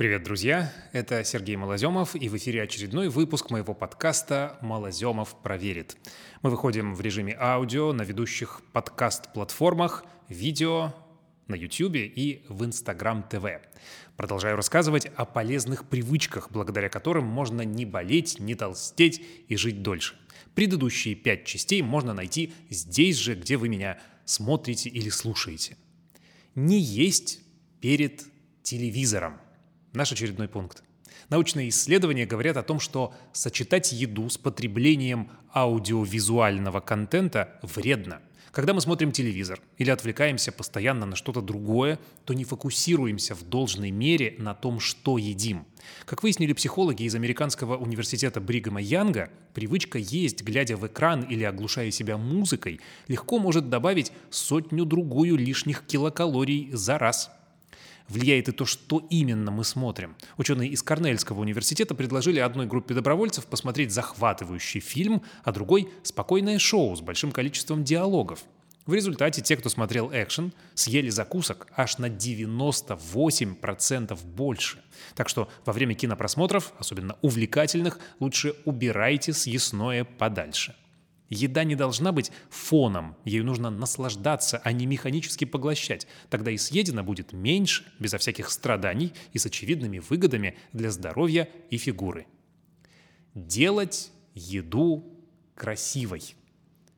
Привет, друзья! Это Сергей Малоземов, и в эфире очередной выпуск моего подкаста «Малоземов проверит». Мы выходим в режиме аудио на ведущих подкаст-платформах, видео на YouTube и в Instagram TV. Продолжаю рассказывать о полезных привычках, благодаря которым можно не болеть, не толстеть и жить дольше. Предыдущие пять частей можно найти здесь же, где вы меня смотрите или слушаете. Не есть перед телевизором – Наш очередной пункт. Научные исследования говорят о том, что сочетать еду с потреблением аудиовизуального контента вредно. Когда мы смотрим телевизор или отвлекаемся постоянно на что-то другое, то не фокусируемся в должной мере на том, что едим. Как выяснили психологи из американского университета Бригама Янга, привычка есть, глядя в экран или оглушая себя музыкой, легко может добавить сотню-другую лишних килокалорий за раз – влияет и то, что именно мы смотрим. Ученые из Корнельского университета предложили одной группе добровольцев посмотреть захватывающий фильм, а другой — спокойное шоу с большим количеством диалогов. В результате те, кто смотрел экшен, съели закусок аж на 98% больше. Так что во время кинопросмотров, особенно увлекательных, лучше убирайте съестное подальше. Еда не должна быть фоном, ею нужно наслаждаться, а не механически поглощать. Тогда и съедено будет меньше, безо всяких страданий и с очевидными выгодами для здоровья и фигуры. Делать еду красивой.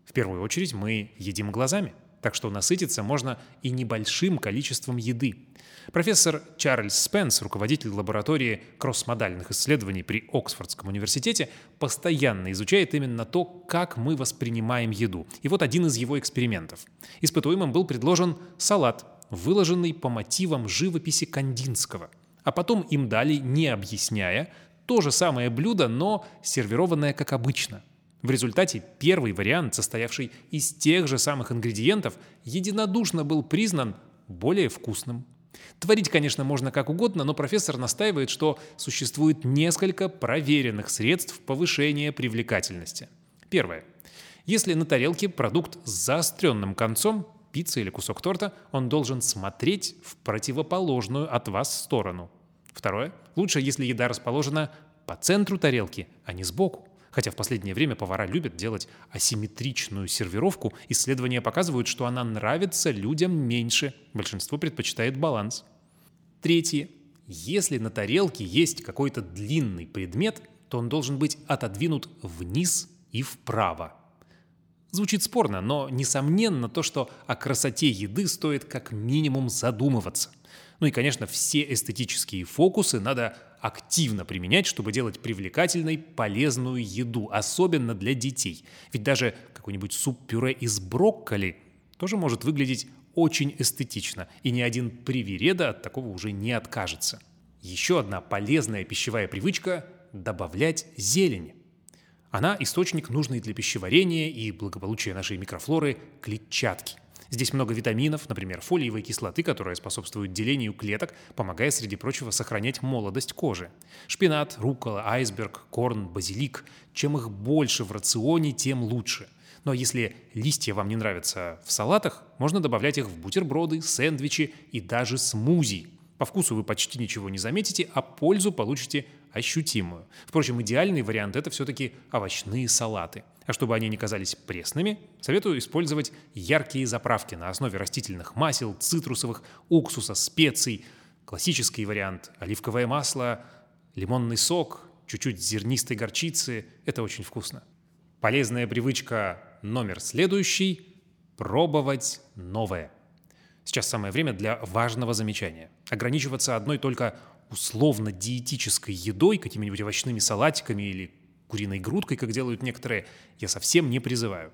В первую очередь мы едим глазами, так что насытиться можно и небольшим количеством еды. Профессор Чарльз Спенс, руководитель лаборатории кроссмодальных исследований при Оксфордском университете, постоянно изучает именно то, как мы воспринимаем еду. И вот один из его экспериментов. Испытуемым был предложен салат, выложенный по мотивам живописи Кандинского. А потом им дали, не объясняя, то же самое блюдо, но сервированное как обычно. В результате первый вариант, состоявший из тех же самых ингредиентов, единодушно был признан более вкусным. Творить, конечно, можно как угодно, но профессор настаивает, что существует несколько проверенных средств повышения привлекательности. Первое. Если на тарелке продукт с заостренным концом, пицца или кусок торта, он должен смотреть в противоположную от вас сторону. Второе. Лучше, если еда расположена по центру тарелки, а не сбоку. Хотя в последнее время повара любят делать асимметричную сервировку, исследования показывают, что она нравится людям меньше. Большинство предпочитает баланс. Третье. Если на тарелке есть какой-то длинный предмет, то он должен быть отодвинут вниз и вправо. Звучит спорно, но несомненно то, что о красоте еды стоит как минимум задумываться. Ну и, конечно, все эстетические фокусы надо активно применять, чтобы делать привлекательной полезную еду, особенно для детей. Ведь даже какой-нибудь суп-пюре из брокколи тоже может выглядеть очень эстетично, и ни один привереда от такого уже не откажется. Еще одна полезная пищевая привычка – добавлять зелень. Она – источник нужный для пищеварения и благополучия нашей микрофлоры клетчатки. Здесь много витаминов, например, фолиевой кислоты, которая способствует делению клеток, помогая, среди прочего, сохранять молодость кожи. Шпинат, рукола, айсберг, корн, базилик. Чем их больше в рационе, тем лучше. Но ну, а если листья вам не нравятся в салатах, можно добавлять их в бутерброды, сэндвичи и даже смузи. По вкусу вы почти ничего не заметите, а пользу получите ощутимую. Впрочем, идеальный вариант – это все-таки овощные салаты. А чтобы они не казались пресными, советую использовать яркие заправки на основе растительных масел, цитрусовых, уксуса, специй. Классический вариант – оливковое масло, лимонный сок, чуть-чуть зернистой горчицы – это очень вкусно. Полезная привычка номер следующий – пробовать новое. Сейчас самое время для важного замечания. Ограничиваться одной только условно-диетической едой, какими-нибудь овощными салатиками или куриной грудкой, как делают некоторые, я совсем не призываю.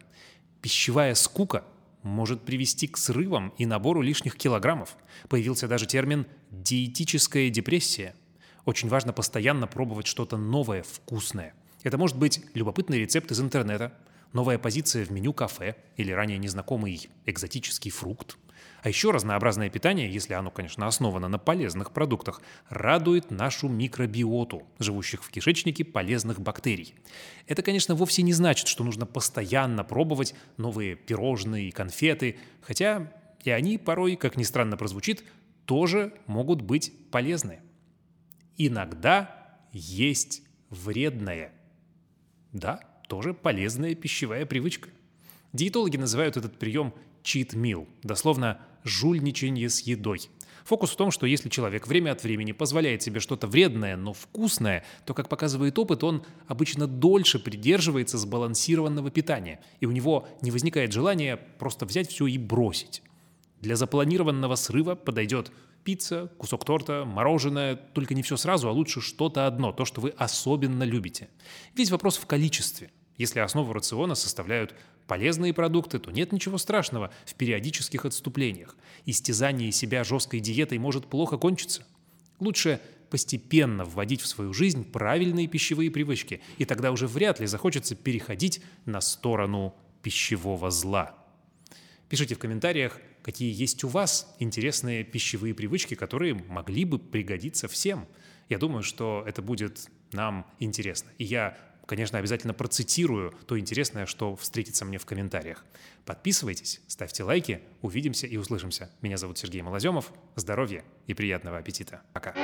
Пищевая скука может привести к срывам и набору лишних килограммов. Появился даже термин «диетическая депрессия». Очень важно постоянно пробовать что-то новое, вкусное. Это может быть любопытный рецепт из интернета, новая позиция в меню кафе или ранее незнакомый экзотический фрукт – а еще разнообразное питание, если оно, конечно, основано на полезных продуктах, радует нашу микробиоту, живущих в кишечнике полезных бактерий. Это, конечно, вовсе не значит, что нужно постоянно пробовать новые пирожные и конфеты, хотя и они порой, как ни странно прозвучит, тоже могут быть полезны. иногда есть вредное. Да, тоже полезная пищевая привычка. Диетологи называют этот прием cheat meal, дословно жульничание с едой. Фокус в том, что если человек время от времени позволяет себе что-то вредное, но вкусное, то, как показывает опыт, он обычно дольше придерживается сбалансированного питания, и у него не возникает желания просто взять все и бросить. Для запланированного срыва подойдет пицца, кусок торта, мороженое, только не все сразу, а лучше что-то одно, то, что вы особенно любите. Весь вопрос в количестве. Если основу рациона составляют полезные продукты, то нет ничего страшного в периодических отступлениях. Истязание себя жесткой диетой может плохо кончиться. Лучше постепенно вводить в свою жизнь правильные пищевые привычки, и тогда уже вряд ли захочется переходить на сторону пищевого зла. Пишите в комментариях, какие есть у вас интересные пищевые привычки, которые могли бы пригодиться всем. Я думаю, что это будет нам интересно. И я конечно, обязательно процитирую то интересное, что встретится мне в комментариях. Подписывайтесь, ставьте лайки, увидимся и услышимся. Меня зовут Сергей Малоземов. Здоровья и приятного аппетита. Пока.